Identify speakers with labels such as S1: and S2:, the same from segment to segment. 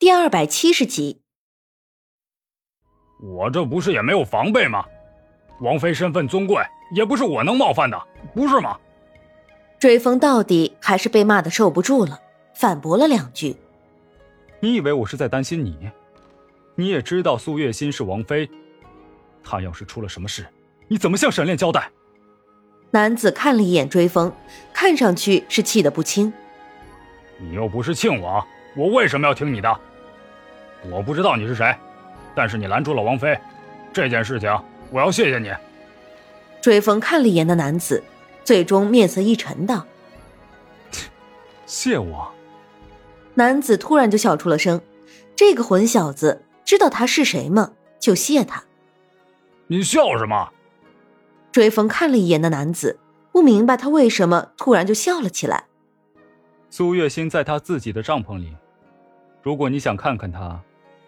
S1: 第二百七十集，
S2: 我这不是也没有防备吗？王妃身份尊贵，也不是我能冒犯的，不是吗？
S1: 追风到底还是被骂的受不住了，反驳了两句。
S3: 你以为我是在担心你？你也知道苏月心是王妃，她要是出了什么事，你怎么向沈炼交代？
S1: 男子看了一眼追风，看上去是气得不轻。
S2: 你又不是庆王，我为什么要听你的？我不知道你是谁，但是你拦住了王妃，这件事情我要谢谢你。
S1: 追风看了一眼那男子，最终面色一沉道：“
S3: 谢我。”
S1: 男子突然就笑出了声，这个混小子知道他是谁吗？就谢他。
S2: 你笑什么？
S1: 追风看了一眼那男子，不明白他为什么突然就笑了起来。
S3: 苏月心在他自己的帐篷里，如果你想看看他，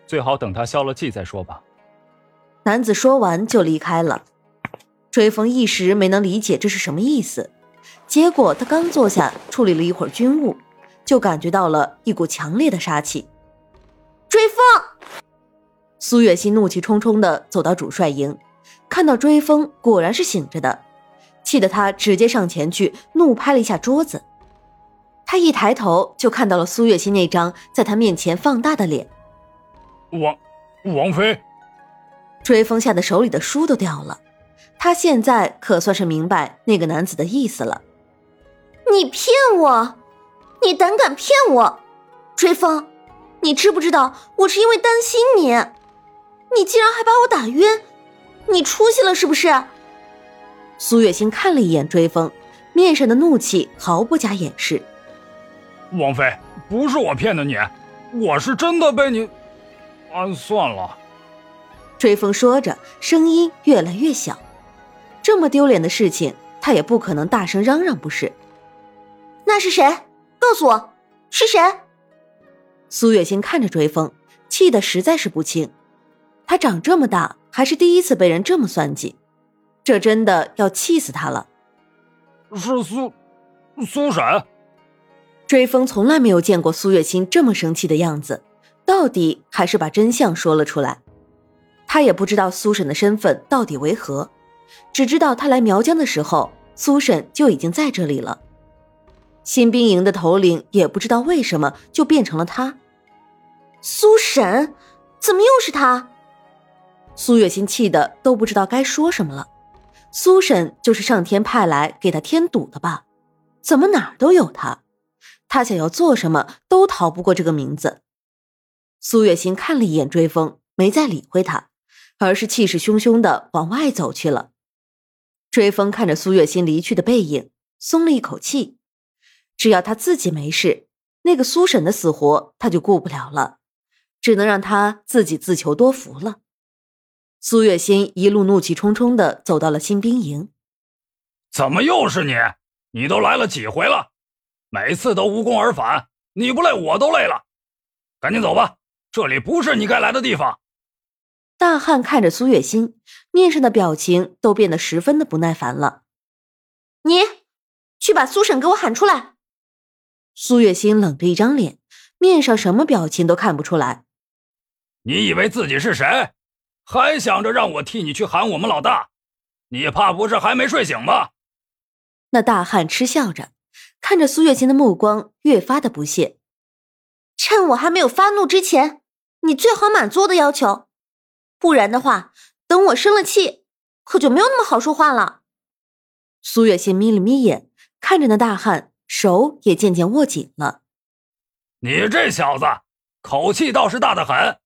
S3: 最好等他消了气再说吧。
S1: 男子说完就离开了。追风一时没能理解这是什么意思，结果他刚坐下处理了一会儿军务。就感觉到了一股强烈的杀气。追风，苏月心怒气冲冲的走到主帅营，看到追风果然是醒着的，气得他直接上前去怒拍了一下桌子。他一抬头就看到了苏月心那张在他面前放大的脸。
S2: 王王妃，
S1: 追风吓得手里的书都掉了。他现在可算是明白那个男子的意思了。
S4: 你骗我！你胆敢骗我，追风！你知不知道我是因为担心你？你竟然还把我打晕，你出息了是不是？
S1: 苏月心看了一眼追风，面上的怒气毫不加掩饰。
S2: 王妃，不是我骗的你，我是真的被你……啊，算了。
S1: 追风说着，声音越来越小。这么丢脸的事情，他也不可能大声嚷嚷，不是？
S4: 那是谁？告诉我是谁？
S1: 苏月心看着追风，气得实在是不轻。他长这么大还是第一次被人这么算计，这真的要气死他了。
S2: 是苏苏婶。
S1: 追风从来没有见过苏月心这么生气的样子，到底还是把真相说了出来。他也不知道苏婶的身份到底为何，只知道他来苗疆的时候，苏婶就已经在这里了。新兵营的头领也不知道为什么就变成了他，
S4: 苏婶，怎么又是他？
S1: 苏月心气的都不知道该说什么了。苏婶就是上天派来给他添堵的吧？怎么哪儿都有他？他想要做什么都逃不过这个名字。苏月心看了一眼追风，没再理会他，而是气势汹汹的往外走去了。追风看着苏月心离去的背影，松了一口气。只要他自己没事，那个苏婶的死活他就顾不了了，只能让他自己自求多福了。苏月心一路怒气冲冲的走到了新兵营。
S2: 怎么又是你？你都来了几回了？每次都无功而返，你不累我都累了。赶紧走吧，这里不是你该来的地方。
S1: 大汉看着苏月心，面上的表情都变得十分的不耐烦了。
S4: 你去把苏婶给我喊出来。
S1: 苏月心冷着一张脸，面上什么表情都看不出来。
S2: 你以为自己是谁？还想着让我替你去喊我们老大？你怕不是还没睡醒吧？
S1: 那大汉嗤笑着，看着苏月心的目光越发的不屑。
S4: 趁我还没有发怒之前，你最好满足我的要求，不然的话，等我生了气，可就没有那么好说话了。
S1: 苏月心眯了眯眼，看着那大汉。手也渐渐握紧了。
S2: 你这小子口气倒是大的很，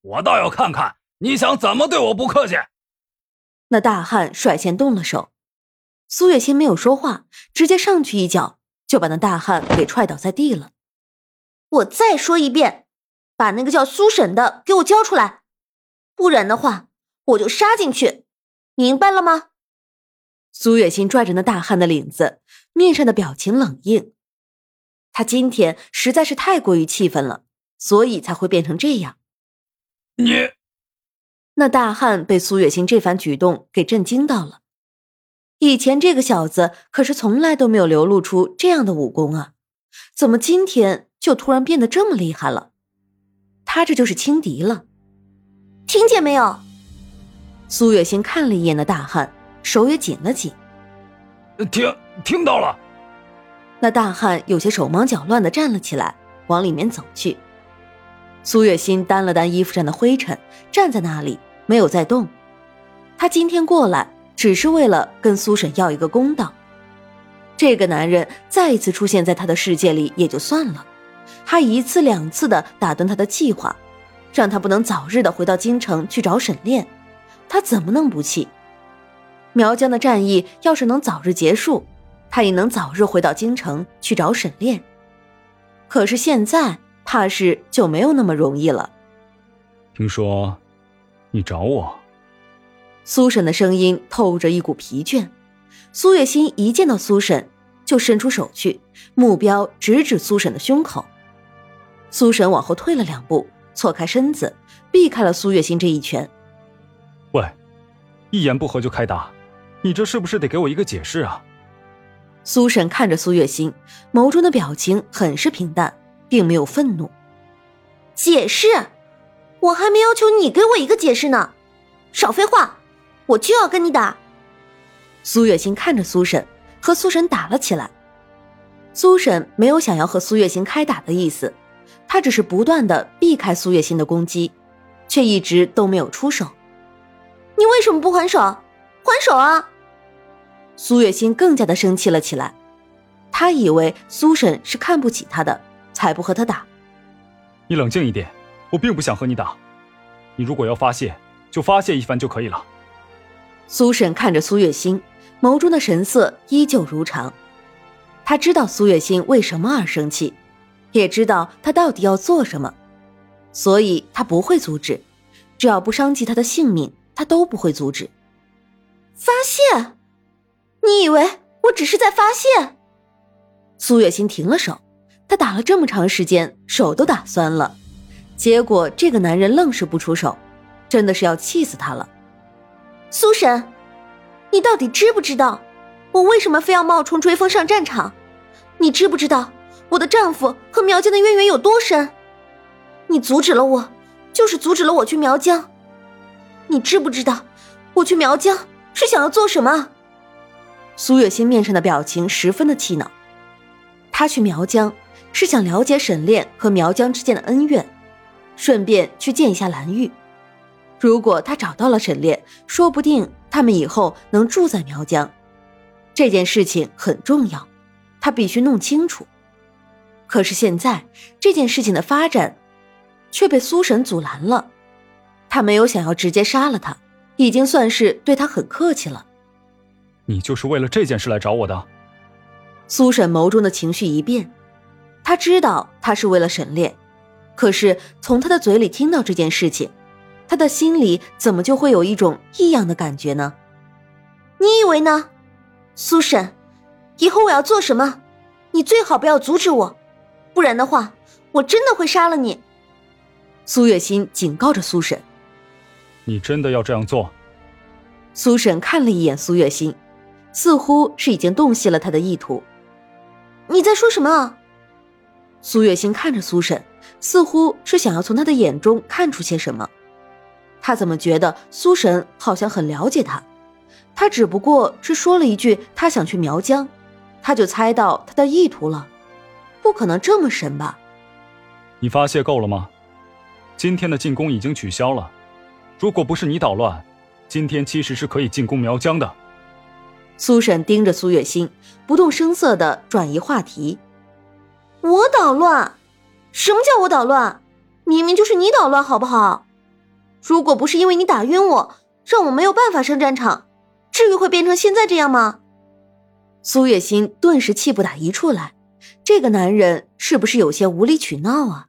S2: 我倒要看看你想怎么对我不客气。
S1: 那大汉率先动了手，苏月心没有说话，直接上去一脚就把那大汉给踹倒在地了。
S4: 我再说一遍，把那个叫苏婶的给我交出来，不然的话我就杀进去，明白了吗？
S1: 苏月心拽着那大汉的领子。面上的表情冷硬，他今天实在是太过于气愤了，所以才会变成这样。
S2: 你，
S1: 那大汉被苏月心这番举动给震惊到了。以前这个小子可是从来都没有流露出这样的武功啊，怎么今天就突然变得这么厉害了？他这就是轻敌了。
S4: 听见没有？
S1: 苏月心看了一眼那大汉，手也紧了紧。
S2: 听听到了。
S1: 那大汉有些手忙脚乱的站了起来，往里面走去。苏月心掸了掸衣服上的灰尘，站在那里没有再动。他今天过来只是为了跟苏婶要一个公道。这个男人再一次出现在他的世界里也就算了，还一次两次的打断他的计划，让他不能早日的回到京城去找沈炼，他怎么能不气？苗疆的战役要是能早日结束，他也能早日回到京城去找沈炼。可是现在。怕是就没有那么容易了。
S3: 听说，你找我。
S1: 苏婶的声音透着一股疲倦。苏月心一见到苏婶，就伸出手去，目标直指苏婶的胸口。苏神往后退了两步，错开身子，避开了苏月心这一拳。
S3: 喂，一言不合就开打，你这是不是得给我一个解释啊？
S1: 苏神看着苏月心，眸中的表情很是平淡。并没有愤怒。
S4: 解释，我还没要求你给我一个解释呢。少废话，我就要跟你打。
S1: 苏月心看着苏神，和苏神打了起来。苏神没有想要和苏月心开打的意思，她只是不断的避开苏月心的攻击，却一直都没有出手。
S4: 你为什么不还手？还手啊！
S1: 苏月心更加的生气了起来。他以为苏婶是看不起他的。才不和他打。
S3: 你冷静一点，我并不想和你打。你如果要发泄，就发泄一番就可以了。
S1: 苏婶看着苏月心，眸中的神色依旧如常。他知道苏月心为什么而生气，也知道他到底要做什么，所以他不会阻止。只要不伤及他的性命，他都不会阻止。
S4: 发泄？你以为我只是在发泄？
S1: 苏月心停了手。他打了这么长时间，手都打酸了，结果这个男人愣是不出手，真的是要气死他了。
S4: 苏神，你到底知不知道我为什么非要冒充追风上战场？你知不知道我的丈夫和苗疆的渊源有多深？你阻止了我，就是阻止了我去苗疆。你知不知道我去苗疆是想要做什么？
S1: 苏月心面上的表情十分的气恼，他去苗疆。是想了解沈炼和苗疆之间的恩怨，顺便去见一下蓝玉。如果他找到了沈炼，说不定他们以后能住在苗疆。这件事情很重要，他必须弄清楚。可是现在这件事情的发展却被苏婶阻拦了。他没有想要直接杀了他，已经算是对他很客气了。
S3: 你就是为了这件事来找我的？
S1: 苏婶眸中的情绪一变。他知道他是为了沈炼，可是从他的嘴里听到这件事情，他的心里怎么就会有一种异样的感觉呢？
S4: 你以为呢，苏婶？以后我要做什么，你最好不要阻止我，不然的话，我真的会杀了你。
S1: 苏月心警告着苏婶：“
S3: 你真的要这样做？”
S1: 苏婶看了一眼苏月心，似乎是已经洞悉了他的意图。
S4: 你在说什么？
S1: 苏月心看着苏婶，似乎是想要从他的眼中看出些什么。他怎么觉得苏婶好像很了解他？他只不过是说了一句他想去苗疆，他就猜到他的意图了。不可能这么神吧？
S3: 你发泄够了吗？今天的进攻已经取消了。如果不是你捣乱，今天其实是可以进攻苗疆的。
S1: 苏婶盯着苏月心，不动声色的转移话题。
S4: 我捣乱？什么叫我捣乱？明明就是你捣乱，好不好？如果不是因为你打晕我，让我没有办法上战场，至于会变成现在这样吗？
S1: 苏月心顿时气不打一处来，这个男人是不是有些无理取闹啊？